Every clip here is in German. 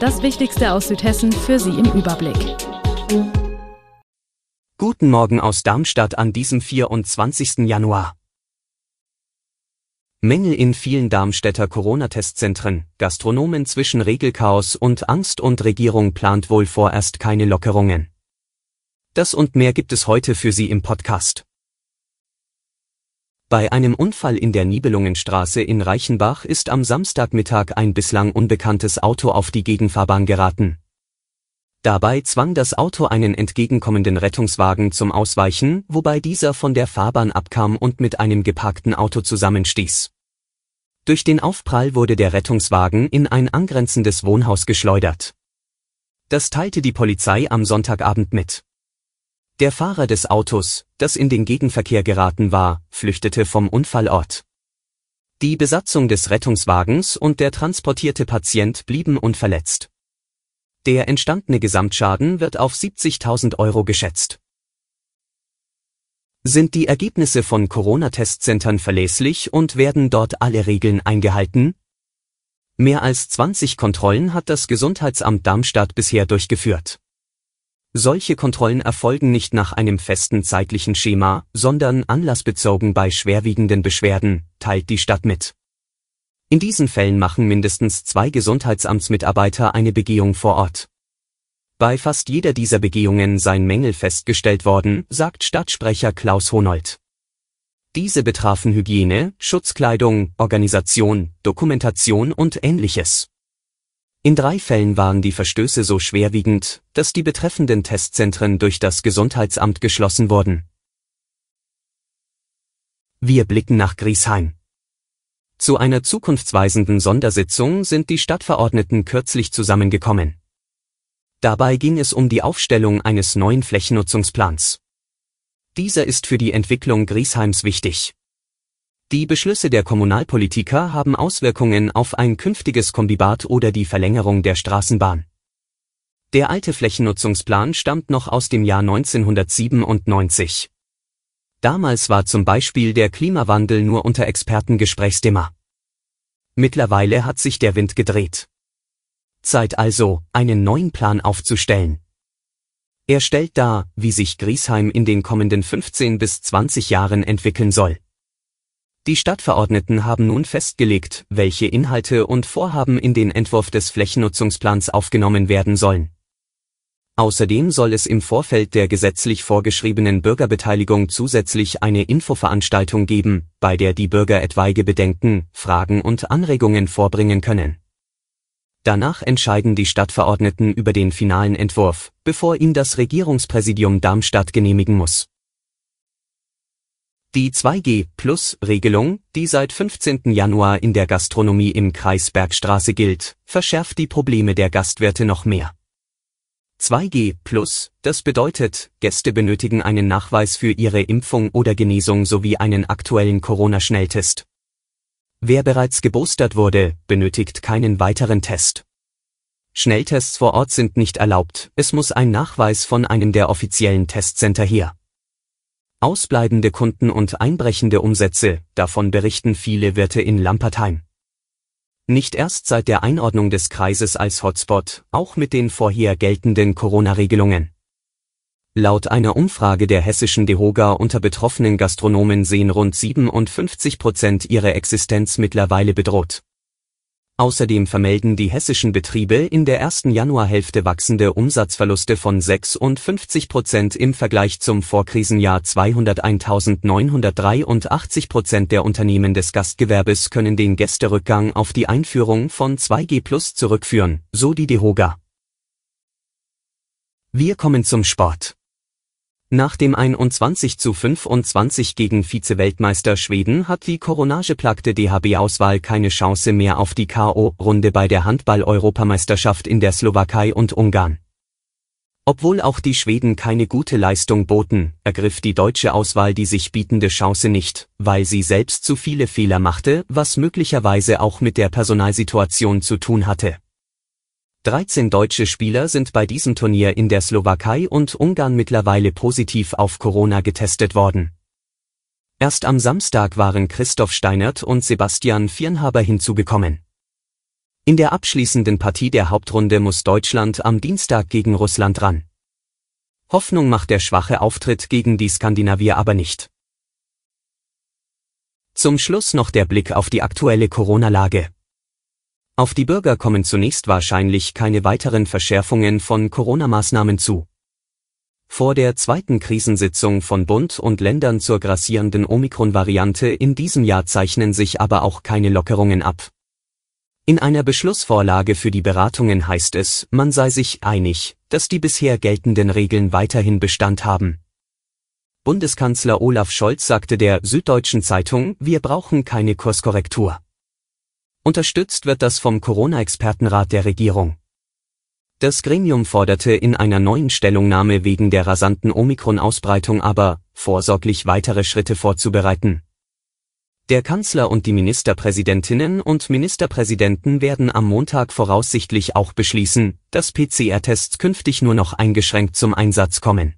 Das Wichtigste aus Südhessen für Sie im Überblick. Guten Morgen aus Darmstadt an diesem 24. Januar. Mängel in vielen Darmstädter Corona-Testzentren, Gastronomen zwischen Regelchaos und Angst und Regierung plant wohl vorerst keine Lockerungen. Das und mehr gibt es heute für Sie im Podcast. Bei einem Unfall in der Nibelungenstraße in Reichenbach ist am Samstagmittag ein bislang unbekanntes Auto auf die Gegenfahrbahn geraten. Dabei zwang das Auto einen entgegenkommenden Rettungswagen zum Ausweichen, wobei dieser von der Fahrbahn abkam und mit einem geparkten Auto zusammenstieß. Durch den Aufprall wurde der Rettungswagen in ein angrenzendes Wohnhaus geschleudert. Das teilte die Polizei am Sonntagabend mit. Der Fahrer des Autos, das in den Gegenverkehr geraten war, flüchtete vom Unfallort. Die Besatzung des Rettungswagens und der transportierte Patient blieben unverletzt. Der entstandene Gesamtschaden wird auf 70.000 Euro geschätzt. Sind die Ergebnisse von Corona-Testzentren verlässlich und werden dort alle Regeln eingehalten? Mehr als 20 Kontrollen hat das Gesundheitsamt Darmstadt bisher durchgeführt. Solche Kontrollen erfolgen nicht nach einem festen zeitlichen Schema, sondern anlassbezogen bei schwerwiegenden Beschwerden, teilt die Stadt mit. In diesen Fällen machen mindestens zwei Gesundheitsamtsmitarbeiter eine Begehung vor Ort. Bei fast jeder dieser Begehungen seien Mängel festgestellt worden, sagt Stadtsprecher Klaus Honold. Diese betrafen Hygiene, Schutzkleidung, Organisation, Dokumentation und ähnliches. In drei Fällen waren die Verstöße so schwerwiegend, dass die betreffenden Testzentren durch das Gesundheitsamt geschlossen wurden. Wir blicken nach Griesheim. Zu einer zukunftsweisenden Sondersitzung sind die Stadtverordneten kürzlich zusammengekommen. Dabei ging es um die Aufstellung eines neuen Flächennutzungsplans. Dieser ist für die Entwicklung Griesheims wichtig. Die Beschlüsse der Kommunalpolitiker haben Auswirkungen auf ein künftiges Kombibad oder die Verlängerung der Straßenbahn. Der alte Flächennutzungsplan stammt noch aus dem Jahr 1997. Damals war zum Beispiel der Klimawandel nur unter Experten. Mittlerweile hat sich der Wind gedreht. Zeit also, einen neuen Plan aufzustellen. Er stellt dar, wie sich Griesheim in den kommenden 15 bis 20 Jahren entwickeln soll. Die Stadtverordneten haben nun festgelegt, welche Inhalte und Vorhaben in den Entwurf des Flächennutzungsplans aufgenommen werden sollen. Außerdem soll es im Vorfeld der gesetzlich vorgeschriebenen Bürgerbeteiligung zusätzlich eine Infoveranstaltung geben, bei der die Bürger etwaige Bedenken, Fragen und Anregungen vorbringen können. Danach entscheiden die Stadtverordneten über den finalen Entwurf, bevor ihn das Regierungspräsidium Darmstadt genehmigen muss. Die 2G-Plus-Regelung, die seit 15. Januar in der Gastronomie im Kreis Bergstraße gilt, verschärft die Probleme der Gastwirte noch mehr. 2G Plus, das bedeutet, Gäste benötigen einen Nachweis für ihre Impfung oder Genesung sowie einen aktuellen Corona-Schnelltest. Wer bereits geboostert wurde, benötigt keinen weiteren Test. Schnelltests vor Ort sind nicht erlaubt, es muss ein Nachweis von einem der offiziellen Testcenter her. Ausbleibende Kunden und einbrechende Umsätze, davon berichten viele Wirte in Lampertheim. Nicht erst seit der Einordnung des Kreises als Hotspot, auch mit den vorher geltenden Corona-Regelungen. Laut einer Umfrage der hessischen DEHOGA unter betroffenen Gastronomen sehen rund 57 Prozent ihre Existenz mittlerweile bedroht. Außerdem vermelden die hessischen Betriebe in der ersten Januarhälfte wachsende Umsatzverluste von 56 Prozent im Vergleich zum Vorkrisenjahr 201.983 Prozent der Unternehmen des Gastgewerbes können den Gästerückgang auf die Einführung von 2G Plus zurückführen, so die DEHOGA. Wir kommen zum Sport. Nach dem 21 zu 25 gegen Vize-Weltmeister Schweden hat die coronageplagte DHB-Auswahl keine Chance mehr auf die K.O.-Runde bei der Handball-Europameisterschaft in der Slowakei und Ungarn. Obwohl auch die Schweden keine gute Leistung boten, ergriff die deutsche Auswahl die sich bietende Chance nicht, weil sie selbst zu viele Fehler machte, was möglicherweise auch mit der Personalsituation zu tun hatte 13 deutsche Spieler sind bei diesem Turnier in der Slowakei und Ungarn mittlerweile positiv auf Corona getestet worden. Erst am Samstag waren Christoph Steinert und Sebastian Viernhaber hinzugekommen. In der abschließenden Partie der Hauptrunde muss Deutschland am Dienstag gegen Russland ran. Hoffnung macht der schwache Auftritt gegen die Skandinavier aber nicht. Zum Schluss noch der Blick auf die aktuelle Corona-Lage. Auf die Bürger kommen zunächst wahrscheinlich keine weiteren Verschärfungen von Corona-Maßnahmen zu. Vor der zweiten Krisensitzung von Bund und Ländern zur grassierenden Omikron-Variante in diesem Jahr zeichnen sich aber auch keine Lockerungen ab. In einer Beschlussvorlage für die Beratungen heißt es, man sei sich einig, dass die bisher geltenden Regeln weiterhin Bestand haben. Bundeskanzler Olaf Scholz sagte der Süddeutschen Zeitung, wir brauchen keine Kurskorrektur. Unterstützt wird das vom Corona-Expertenrat der Regierung. Das Gremium forderte in einer neuen Stellungnahme wegen der rasanten Omikron-Ausbreitung aber, vorsorglich weitere Schritte vorzubereiten. Der Kanzler und die Ministerpräsidentinnen und Ministerpräsidenten werden am Montag voraussichtlich auch beschließen, dass PCR-Tests künftig nur noch eingeschränkt zum Einsatz kommen.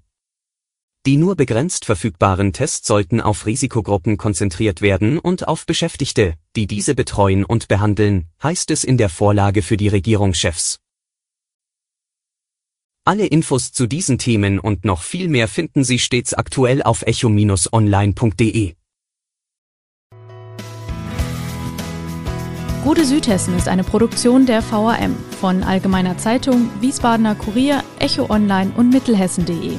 Die nur begrenzt verfügbaren Tests sollten auf Risikogruppen konzentriert werden und auf Beschäftigte, die diese betreuen und behandeln, heißt es in der Vorlage für die Regierungschefs. Alle Infos zu diesen Themen und noch viel mehr finden Sie stets aktuell auf echo-online.de. Gute Südhessen ist eine Produktion der VAM von Allgemeiner Zeitung, Wiesbadener Kurier, Echo Online und Mittelhessen.de.